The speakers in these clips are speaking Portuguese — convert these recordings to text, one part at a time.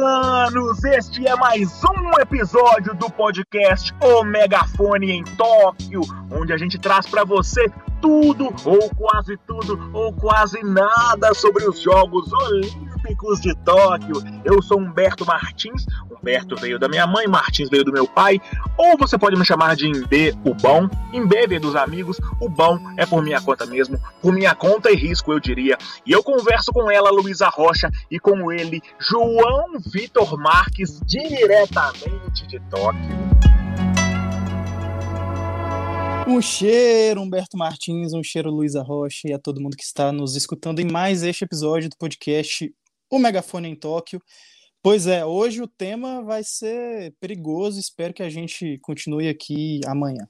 Toquianos! Este é mais um episódio do podcast O Megafone em Tóquio, onde a gente traz para você tudo, ou quase tudo, ou quase nada sobre os Jogos Olímpicos de Tóquio. Eu sou Humberto Martins, Humberto veio da minha mãe, Martins veio do meu pai, ou você pode me chamar de Imbê, o bom. Imbê veio dos amigos, o bom é por minha conta mesmo, por minha conta e risco, eu diria. E eu converso com ela, Luísa Rocha, e com ele, João Vitor Marques, diretamente de Tóquio. Um cheiro, Humberto Martins, um cheiro, Luísa Rocha, e a todo mundo que está nos escutando em mais este episódio do podcast O Megafone em Tóquio. Pois é, hoje o tema vai ser perigoso, espero que a gente continue aqui amanhã.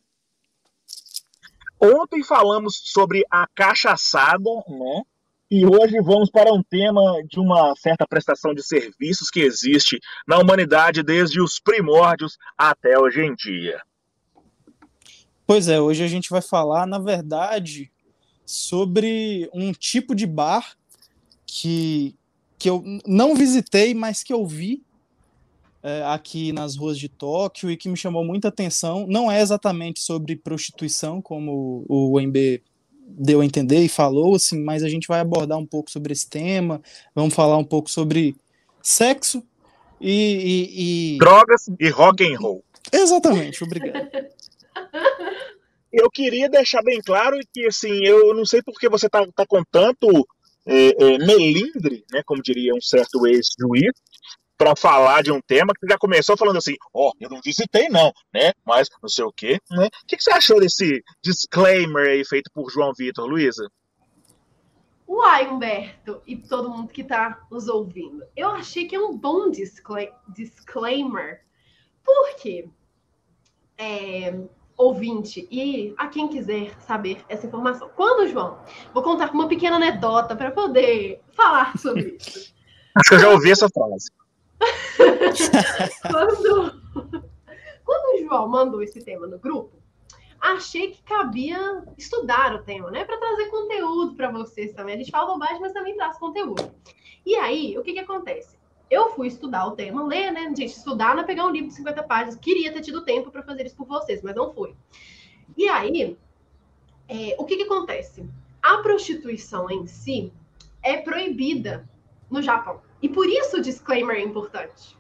Ontem falamos sobre a cachaçada, né? E hoje vamos para um tema de uma certa prestação de serviços que existe na humanidade desde os primórdios até hoje em dia. Pois é, hoje a gente vai falar, na verdade, sobre um tipo de bar que, que eu não visitei, mas que eu vi é, aqui nas ruas de Tóquio e que me chamou muita atenção. Não é exatamente sobre prostituição, como o MB deu a entender e falou, assim, mas a gente vai abordar um pouco sobre esse tema, vamos falar um pouco sobre sexo e, e, e... drogas e rock and roll. Exatamente, obrigado. eu queria deixar bem claro que, assim, eu não sei porque você tá, tá com tanto é, é, melindre, né, como diria um certo ex-juiz, para falar de um tema que já começou falando assim, ó, oh, eu não visitei não, né, mas não sei o quê, né. O que, que você achou desse disclaimer aí feito por João Vitor, Luísa? Uai, Humberto, e todo mundo que está nos ouvindo. Eu achei que é um bom disclaimer. Por quê? É, ouvinte e a quem quiser saber essa informação. Quando, João? Vou contar uma pequena anedota para poder falar sobre isso. Acho que eu já ouvi essa frase. quando, quando o João mandou esse tema no grupo, achei que cabia estudar o tema, né? Para trazer conteúdo para vocês também. A gente fala bobagem, mas também traz conteúdo. E aí, o que, que acontece? Eu fui estudar o tema, ler, né? Gente, estudar não é pegar um livro de 50 páginas. Queria ter tido tempo para fazer isso por vocês, mas não foi. E aí, é, o que, que acontece? A prostituição em si é proibida no Japão. E por isso o disclaimer é importante.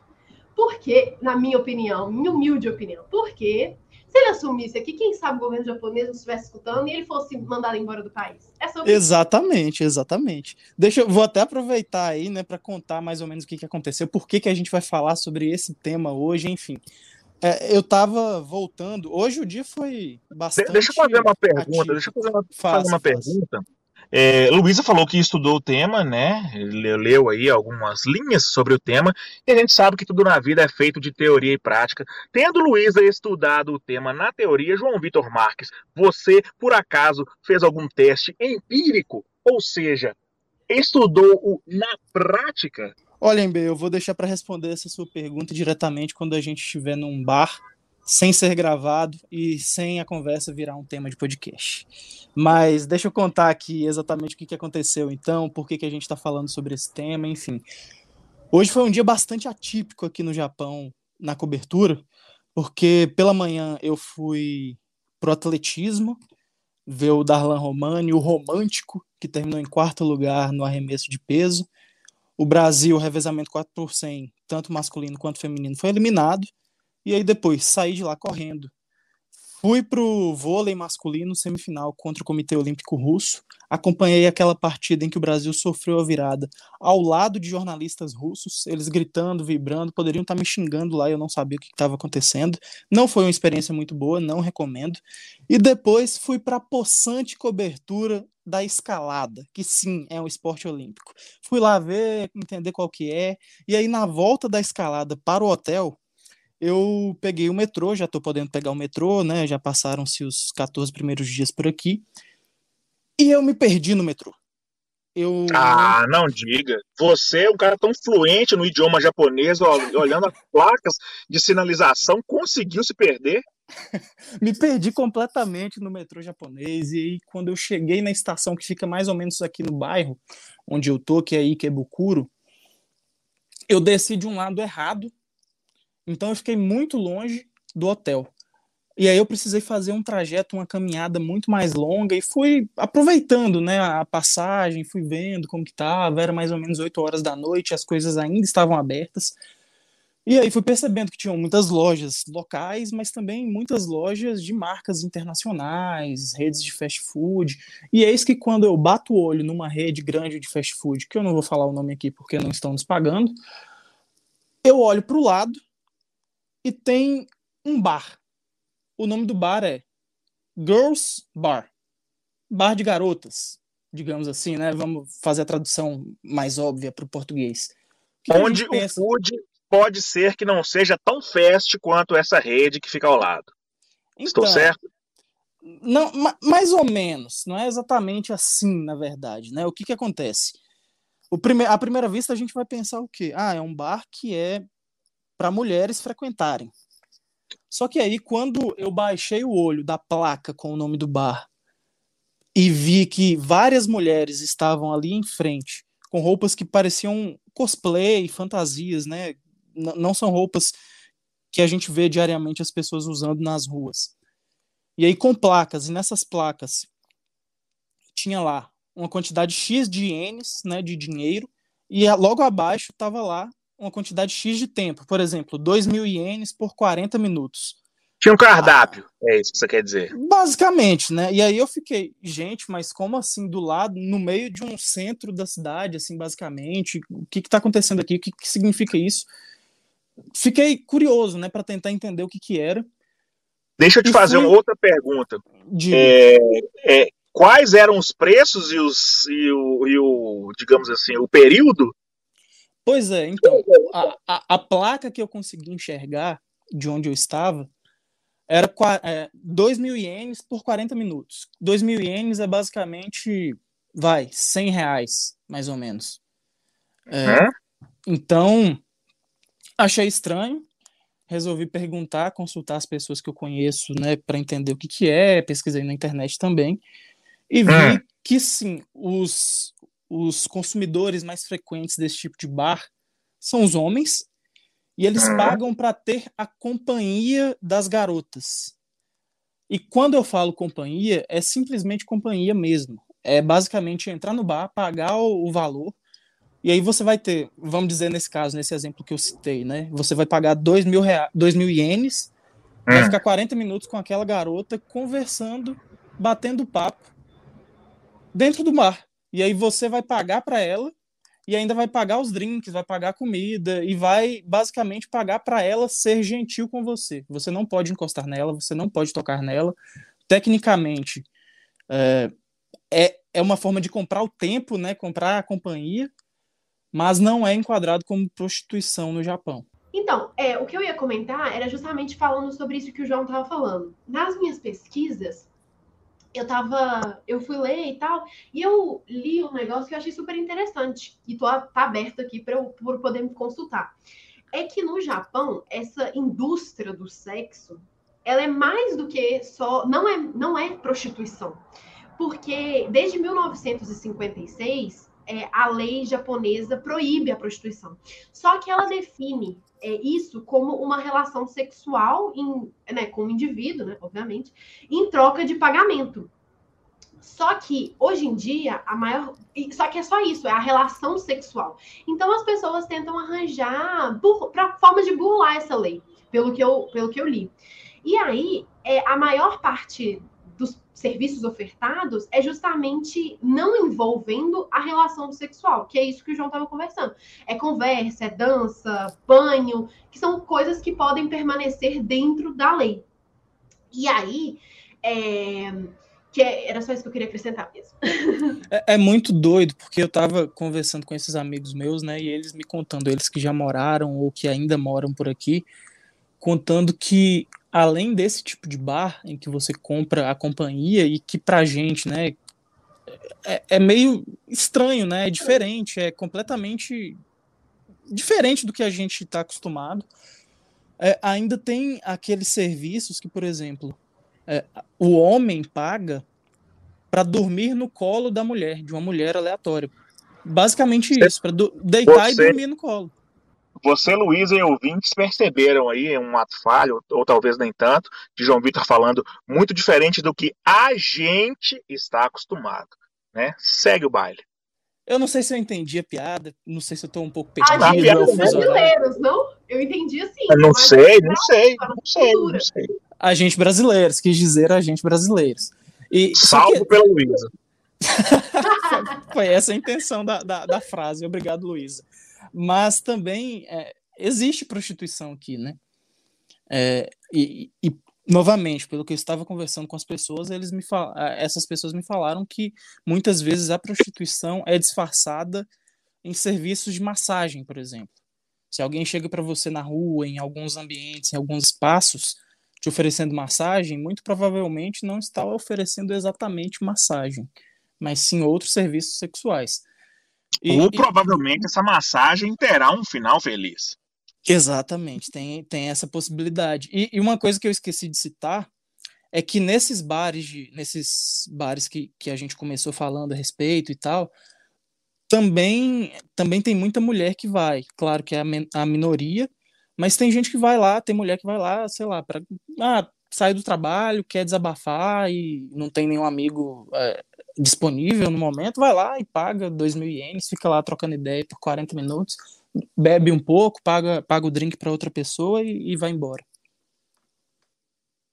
Porque, na minha opinião, minha humilde opinião, porque se ele assumisse aqui, quem sabe o governo japonês não estivesse escutando e ele fosse mandado embora do país. É sobre exatamente, isso. exatamente. Deixa eu vou até aproveitar aí, né, para contar mais ou menos o que, que aconteceu, por que, que a gente vai falar sobre esse tema hoje, enfim. É, eu tava voltando. Hoje o dia foi bastante. Deixa eu fazer uma pergunta. Ativo. Deixa eu fazer uma, fazer uma pergunta. É, Luísa falou que estudou o tema, né? Leu aí algumas linhas sobre o tema, e a gente sabe que tudo na vida é feito de teoria e prática. Tendo Luísa estudado o tema na teoria, João Vitor Marques, você, por acaso, fez algum teste empírico? Ou seja, estudou o na prática? Olha, Embe, eu vou deixar para responder essa sua pergunta diretamente quando a gente estiver num bar sem ser gravado e sem a conversa virar um tema de podcast. Mas deixa eu contar aqui exatamente o que, que aconteceu então, por que, que a gente está falando sobre esse tema, enfim. Hoje foi um dia bastante atípico aqui no Japão na cobertura, porque pela manhã eu fui pro atletismo, ver o Darlan Romani, o romântico, que terminou em quarto lugar no arremesso de peso. O Brasil, revezamento 4 por 100, tanto masculino quanto feminino, foi eliminado. E aí depois saí de lá correndo. Fui pro vôlei masculino semifinal contra o Comitê Olímpico Russo. Acompanhei aquela partida em que o Brasil sofreu a virada ao lado de jornalistas russos, eles gritando, vibrando, poderiam estar me xingando lá, eu não sabia o que estava acontecendo. Não foi uma experiência muito boa, não recomendo. E depois fui para a possante cobertura da escalada, que sim, é um esporte olímpico. Fui lá ver, entender qual que é, e aí na volta da escalada para o hotel, eu peguei o metrô, já estou podendo pegar o metrô, né? Já passaram-se os 14 primeiros dias por aqui. E eu me perdi no metrô. Eu... Ah, não diga. Você é um cara tão fluente no idioma japonês, olhando as placas de sinalização, conseguiu se perder? me perdi completamente no metrô japonês. E aí, quando eu cheguei na estação que fica mais ou menos aqui no bairro onde eu tô, que é Ikebukuro, eu desci de um lado errado, então eu fiquei muito longe do hotel. E aí eu precisei fazer um trajeto, uma caminhada muito mais longa e fui aproveitando, né, a passagem, fui vendo como que tava, era mais ou menos 8 horas da noite, as coisas ainda estavam abertas. E aí fui percebendo que tinham muitas lojas locais, mas também muitas lojas de marcas internacionais, redes de fast food. E eis que quando eu bato o olho numa rede grande de fast food, que eu não vou falar o nome aqui porque não estão nos pagando, eu olho para o lado e tem um bar. O nome do bar é Girls Bar. Bar de garotas, digamos assim, né? Vamos fazer a tradução mais óbvia para o português. Onde o food pode ser que não seja tão fast quanto essa rede que fica ao lado. Então, Estou certo? Não, mais ou menos. Não é exatamente assim, na verdade. Né? O que, que acontece? O prime à primeira vista, a gente vai pensar o quê? Ah, é um bar que é para mulheres frequentarem. Só que aí, quando eu baixei o olho da placa com o nome do bar e vi que várias mulheres estavam ali em frente, com roupas que pareciam cosplay, fantasias, né? não são roupas que a gente vê diariamente as pessoas usando nas ruas. E aí com placas, e nessas placas tinha lá uma quantidade X de ienes, né, de dinheiro, e logo abaixo estava lá uma quantidade X de tempo, por exemplo, 2 mil ienes por 40 minutos. Tinha um cardápio, ah, é isso que você quer dizer. Basicamente, né? E aí eu fiquei, gente, mas como assim, do lado, no meio de um centro da cidade, assim, basicamente, o que está acontecendo aqui, o que, que significa isso? fiquei curioso, né, para tentar entender o que que era. Deixa eu te e fazer fui... uma outra pergunta. De... É, é, quais eram os preços e, os, e, o, e o, digamos assim, o período? Pois é, então, a, a, a placa que eu consegui enxergar de onde eu estava era é, 2 mil ienes por 40 minutos. 2 mil ienes é basicamente, vai, 100 reais, mais ou menos. É, Então, Achei estranho, resolvi perguntar, consultar as pessoas que eu conheço, né, para entender o que, que é, pesquisei na internet também, e vi hum. que sim, os, os consumidores mais frequentes desse tipo de bar são os homens, e eles hum. pagam para ter a companhia das garotas. E quando eu falo companhia, é simplesmente companhia mesmo. É basicamente entrar no bar, pagar o, valor e aí você vai ter, vamos dizer nesse caso, nesse exemplo que eu citei, né? Você vai pagar 2 mil, rea... dois mil ienes, hum. vai ficar 40 minutos com aquela garota conversando, batendo papo dentro do mar. E aí você vai pagar para ela e ainda vai pagar os drinks, vai pagar a comida e vai basicamente pagar para ela ser gentil com você. Você não pode encostar nela, você não pode tocar nela. Tecnicamente, é, é, é uma forma de comprar o tempo, né? Comprar a companhia mas não é enquadrado como prostituição no Japão. Então, é, o que eu ia comentar era justamente falando sobre isso que o João estava falando. Nas minhas pesquisas, eu tava, eu fui ler e tal, e eu li um negócio que eu achei super interessante, e tô, tá aberto aqui para eu poder me consultar. É que no Japão, essa indústria do sexo, ela é mais do que só, não é, não é prostituição. Porque desde 1956, é, a lei japonesa proíbe a prostituição. Só que ela define é, isso como uma relação sexual em, né, com o indivíduo, né, obviamente, em troca de pagamento. Só que hoje em dia a maior, só que é só isso, é a relação sexual. Então as pessoas tentam arranjar para formas de burlar essa lei, pelo que eu, pelo que eu li. E aí é a maior parte serviços ofertados é justamente não envolvendo a relação sexual, que é isso que o João estava conversando. É conversa, é dança, banho, que são coisas que podem permanecer dentro da lei. E aí, é, que é, era só isso que eu queria acrescentar mesmo. É, é, muito doido, porque eu estava conversando com esses amigos meus, né, e eles me contando, eles que já moraram ou que ainda moram por aqui, contando que além desse tipo de bar em que você compra a companhia e que pra gente, né, é, é meio estranho, né, é diferente, é completamente diferente do que a gente está acostumado. É, ainda tem aqueles serviços que, por exemplo, é, o homem paga para dormir no colo da mulher, de uma mulher aleatória. Basicamente isso, para deitar você, e dormir no colo. Você, Luísa e ouvintes perceberam aí um ato falho, ou talvez nem tanto, de João Vitor falando muito diferente do que a gente está acostumado, né? Segue o baile. Eu não sei se eu entendi a piada, não sei se eu estou um pouco Ah, perdido. gente, é o os fuso horário. brasileiros, não? Eu entendi assim. Eu não sei, não sei, não sei, não sei. Agente brasileiros, quis dizer agente brasileiros. E Salvo que pela Luísa. foi essa a intenção da, da, da frase. Obrigado, Luísa. Mas também é, existe prostituição aqui, né? É, e, e, novamente, pelo que eu estava conversando com as pessoas, eles me fal... essas pessoas me falaram que muitas vezes a prostituição é disfarçada em serviços de massagem, por exemplo. Se alguém chega para você na rua, em alguns ambientes, em alguns espaços, te oferecendo massagem, muito provavelmente não está oferecendo exatamente massagem, mas sim outros serviços sexuais. E- Ou e- provavelmente essa massagem terá um final feliz. Exatamente, tem, tem essa possibilidade. E, e uma coisa que eu esqueci de citar é que nesses bares, de, nesses bares que, que a gente começou falando a respeito e tal, também, também tem muita mulher que vai. Claro que é a, a minoria, mas tem gente que vai lá, tem mulher que vai lá, sei lá, para ah, sair do trabalho, quer desabafar e não tem nenhum amigo é, disponível no momento, vai lá e paga 2 mil ienes, fica lá trocando ideia por 40 minutos bebe um pouco, paga, paga o drink para outra pessoa e, e vai embora.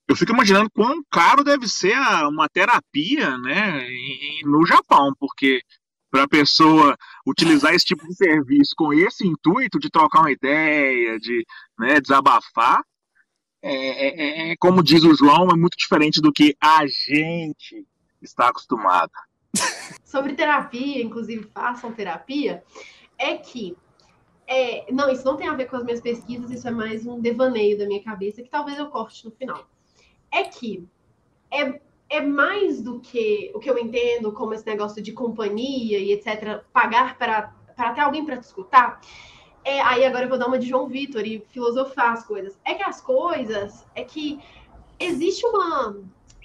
Eu fico imaginando quão caro deve ser a- uma terapia, né, em- no Japão, porque para a pessoa utilizar esse tipo de serviço com esse intuito de trocar uma ideia, de né, desabafar, é, é- é- como diz o João, é muito diferente do que a gente está acostumado. sobre terapia, inclusive façam terapia, é que é, não, isso não tem a ver com as minhas pesquisas, isso é mais um devaneio da minha cabeça que talvez eu corte no final. É que é, é mais do que o que eu entendo como esse negócio de companhia e etc, pagar para para ter alguém para te escutar. É, aí agora eu vou dar uma de João Vitor e filosofar as coisas. É que as coisas, é que existe uma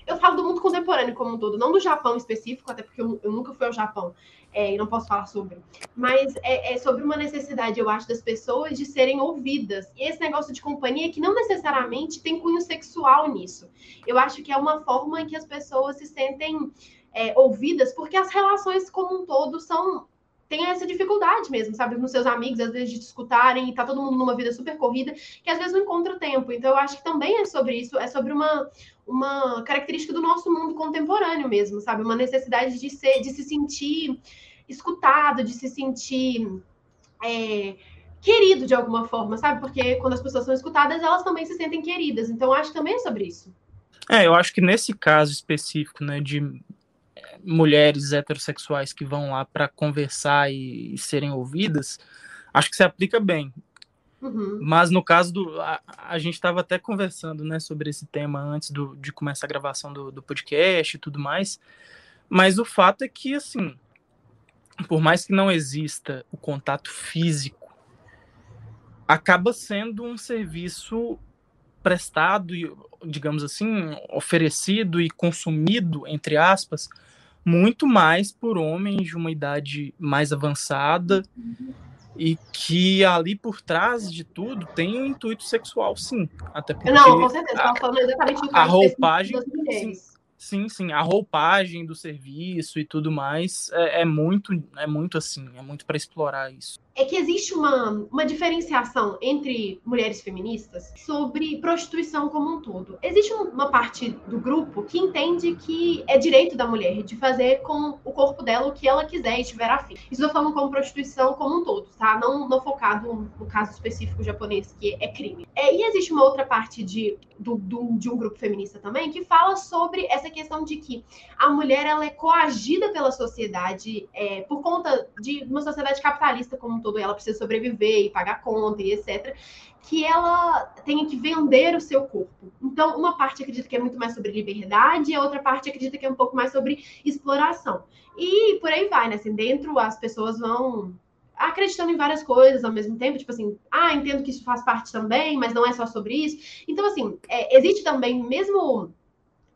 eu falo do mundo contemporâneo como um todo, não do Japão específico, até porque eu, eu nunca fui ao Japão é, e não posso falar sobre. Mas é, é sobre uma necessidade, eu acho, das pessoas de serem ouvidas. E esse negócio de companhia que não necessariamente tem cunho sexual nisso. Eu acho que é uma forma em que as pessoas se sentem é, ouvidas, porque as relações como um todo são tem essa dificuldade mesmo, sabe? Com seus amigos, às vezes, de te escutarem e tá todo mundo numa vida super corrida, que às vezes não encontra tempo. Então, eu acho que também é sobre isso, é sobre uma, uma característica do nosso mundo contemporâneo mesmo, sabe? Uma necessidade de, ser, de se sentir escutado, de se sentir é, querido de alguma forma, sabe? Porque quando as pessoas são escutadas, elas também se sentem queridas. Então, acho que também é sobre isso. É, eu acho que nesse caso específico, né, de mulheres heterossexuais que vão lá para conversar e, e serem ouvidas, acho que se aplica bem. Uhum. Mas no caso do. A, a gente estava até conversando né, sobre esse tema antes do, de começar a gravação do, do podcast e tudo mais. Mas o fato é que, assim, por mais que não exista o contato físico, acaba sendo um serviço prestado, e, digamos assim, oferecido e consumido, entre aspas, muito mais por homens de uma idade mais avançada e que ali por trás de tudo tem um intuito sexual, sim. Até porque Não, com certeza, estava falando exatamente a caso roupagem, mulheres. Sim, sim, a roupagem do serviço e tudo mais é, é muito, é muito assim, é muito para explorar isso. É que existe uma, uma diferenciação entre mulheres feministas sobre prostituição como um todo. Existe um- uma parte do grupo que entende que é direito da mulher de fazer com o corpo dela o que ela quiser e tiver afim. Isso eu falando como prostituição como um todo, tá? Não, não focado no caso específico japonês, que é crime. É, e existe uma outra parte de, do, do- de um grupo feminista também que fala sobre essa questão de que a mulher ela é coagida pela sociedade é, por conta de uma sociedade capitalista como todo, ela precisa sobreviver e pagar conta e etc. Que ela tenha que vender o seu corpo. Então, uma parte acredita que é muito mais sobre liberdade, a outra parte acredita que é um pouco mais sobre exploração. E por aí vai, né? Assim, dentro as pessoas vão acreditando em várias coisas ao mesmo tempo, tipo assim, ah, entendo que isso faz parte também, mas não é só sobre isso. Então, assim, é, existe também, mesmo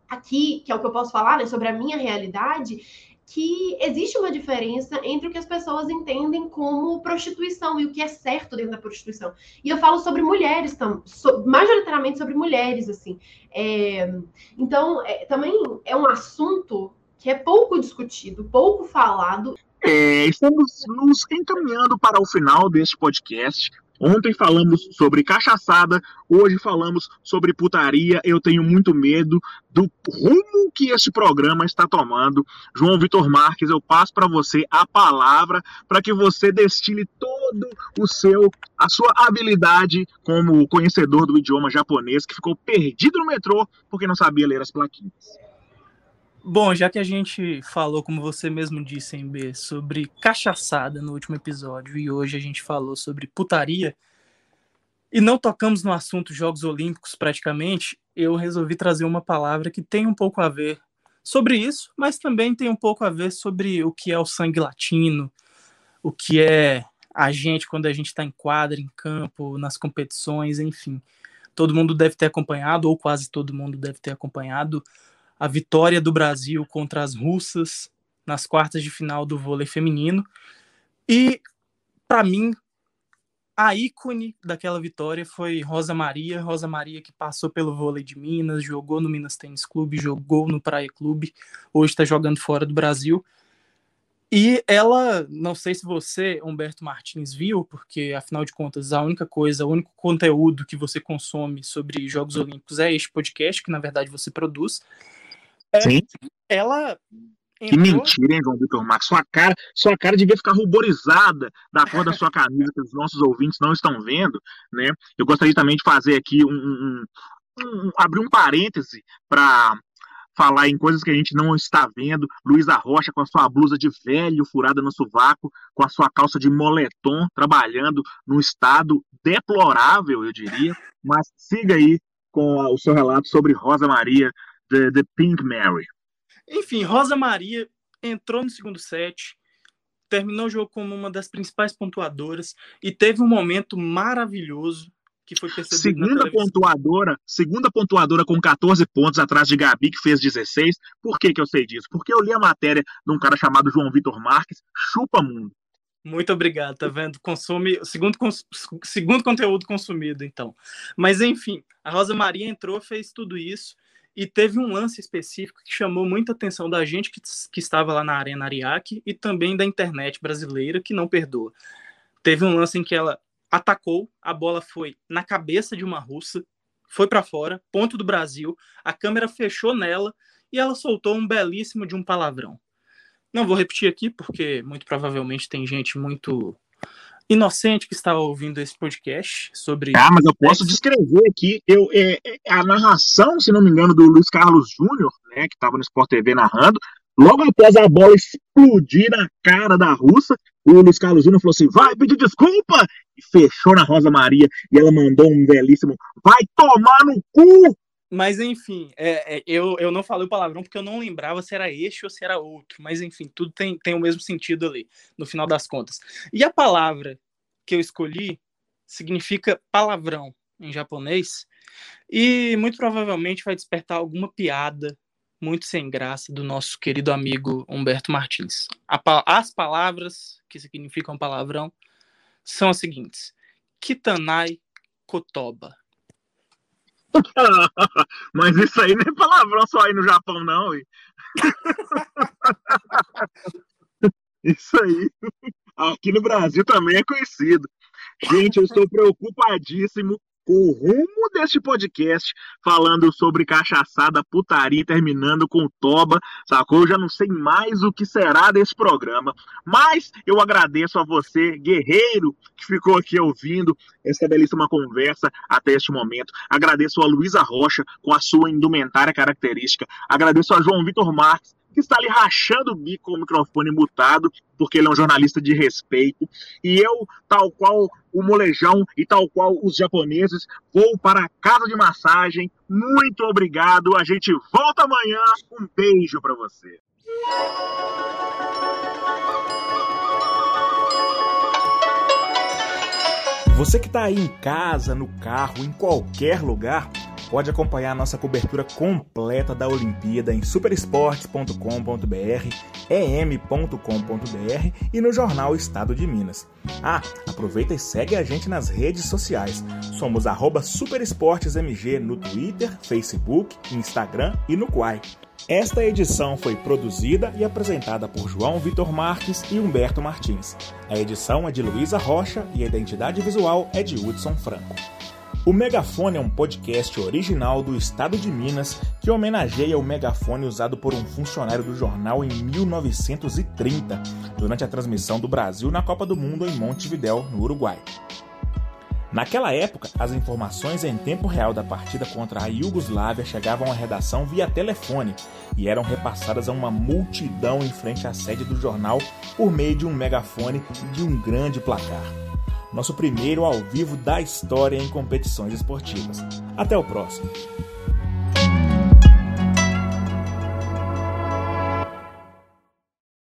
aqui, que é o que eu posso falar, né, sobre a minha realidade, que existe uma diferença entre o que as pessoas entendem como prostituição e o que é certo dentro da prostituição. E eu falo sobre mulheres, tam, so, majoritariamente sobre mulheres, assim. É, então, é, também é um assunto que é pouco discutido, pouco falado. É, estamos nos encaminhando para o final deste podcast. Ontem falamos sobre cachaçada, hoje falamos sobre putaria. Eu tenho muito medo do rumo que este programa está tomando. João Vitor Marques, eu passo para você a palavra para que você destile todo o seu a sua habilidade como conhecedor do idioma japonês que ficou perdido no metrô porque não sabia ler as plaquinhas. Bom, já que a gente falou, como você mesmo disse, em B, sobre cachaçada no último episódio e hoje a gente falou sobre putaria e não tocamos no assunto Jogos Olímpicos praticamente, eu resolvi trazer uma palavra que tem um pouco a ver sobre isso, mas também tem um pouco a ver sobre o que é o sangue latino, o que é a gente quando a gente está em quadra, em campo, nas competições, enfim. Todo mundo deve ter acompanhado, ou quase todo mundo deve ter acompanhado a vitória do Brasil contra as russas nas quartas de final do vôlei feminino. E, para mim, a ícone daquela vitória foi Rosa Maria. Rosa Maria que passou pelo vôlei de Minas, jogou no Minas Tênis Clube, jogou no Praia Clube, hoje está jogando fora do Brasil. E ela, não sei se você, Humberto Martins, viu, porque afinal de contas a única coisa, o único conteúdo que você consome sobre Jogos Olímpicos é este podcast, que na verdade você produz. É, Sim. Ela. Entrou... Que mentira, hein, João Vitor Marcos? Sua cara, sua cara devia ficar ruborizada da cor da sua camisa, que os nossos ouvintes não estão vendo, né? Eu gostaria também de fazer aqui um, um, um abrir um parêntese para falar em coisas que a gente não está vendo. Luísa Rocha com a sua blusa de velho furada no sovaco, com a sua calça de moletom, trabalhando num estado deplorável, eu diria. Mas siga aí com o seu relato sobre Rosa Maria, The, the Pink Mary. Enfim, Rosa Maria entrou no segundo set, terminou o jogo como uma das principais pontuadoras e teve um momento maravilhoso que foi percebido segunda pontuadora, segunda pontuadora com 14 pontos atrás de Gabi que fez 16. Por que que eu sei disso? Porque eu li a matéria de um cara chamado João Vitor Marques, chupa mundo. Muito obrigado, tá vendo? Consome segundo segundo conteúdo consumido, então. Mas enfim, a Rosa Maria entrou, fez tudo isso e teve um lance específico que chamou muita atenção da gente que, que estava lá na Arena Ariake e também da internet brasileira, que não perdoa. Teve um lance em que ela atacou, a bola foi na cabeça de uma russa, foi para fora, ponto do Brasil, a câmera fechou nela e ela soltou um belíssimo de um palavrão. Não vou repetir aqui, porque muito provavelmente tem gente muito inocente que estava ouvindo esse podcast sobre. Ah, mas eu posso descrever aqui. Eu, é, é, a narração, se não me engano, do Luiz Carlos Júnior, né, que estava no Sport TV narrando. Logo após a bola explodir na cara da russa, o Luiz Carlos Júnior falou assim: vai pedir desculpa! E fechou na Rosa Maria e ela mandou um belíssimo: vai tomar no cu! Mas enfim, é, é, eu, eu não falei o palavrão porque eu não lembrava se era este ou se era outro. Mas enfim, tudo tem, tem o mesmo sentido ali, no final das contas. E a palavra que eu escolhi significa palavrão em japonês. E muito provavelmente vai despertar alguma piada muito sem graça do nosso querido amigo Humberto Martins. as palavras que significam palavrão são as seguintes: Kitanai Kotoba Mas isso aí nem é palavrão só aí no Japão, não. isso aí. Aqui no Brasil também é conhecido. Gente, eu estou preocupadíssimo o rumo deste podcast, falando sobre cachaçada, putaria, terminando com toba, sacou? Eu já não sei mais o que será desse programa, mas eu agradeço a você, guerreiro, que ficou aqui ouvindo essa belíssima conversa até este momento. Agradeço a Luísa Rocha com a sua indumentária característica. Agradeço a João Vitor Marques que está ali rachando o bico com o microfone mutado, porque ele é um jornalista de respeito. E eu, tal qual o molejão e tal qual os japoneses, vou para a casa de massagem. Muito obrigado. A gente volta amanhã. Um beijo para você. Você que está aí em casa, no carro, em qualquer lugar pode acompanhar nossa cobertura completa da Olimpíada em superesportes.com.br, em.com.br e no jornal Estado de Minas. Ah, aproveita e segue a gente nas redes sociais. Somos superesportesmg no Twitter, Facebook, Instagram e no Quai. Esta edição foi produzida e apresentada por João Vitor Marques e Humberto Martins. A edição é de Luísa Rocha e a identidade visual é de Hudson Franco. O Megafone é um podcast original do estado de Minas que homenageia o megafone usado por um funcionário do jornal em 1930, durante a transmissão do Brasil na Copa do Mundo em Montevidéu, no Uruguai. Naquela época, as informações em tempo real da partida contra a Iugoslávia chegavam à redação via telefone e eram repassadas a uma multidão em frente à sede do jornal por meio de um megafone e de um grande placar. Nosso primeiro ao vivo da história em competições esportivas. Até o próximo!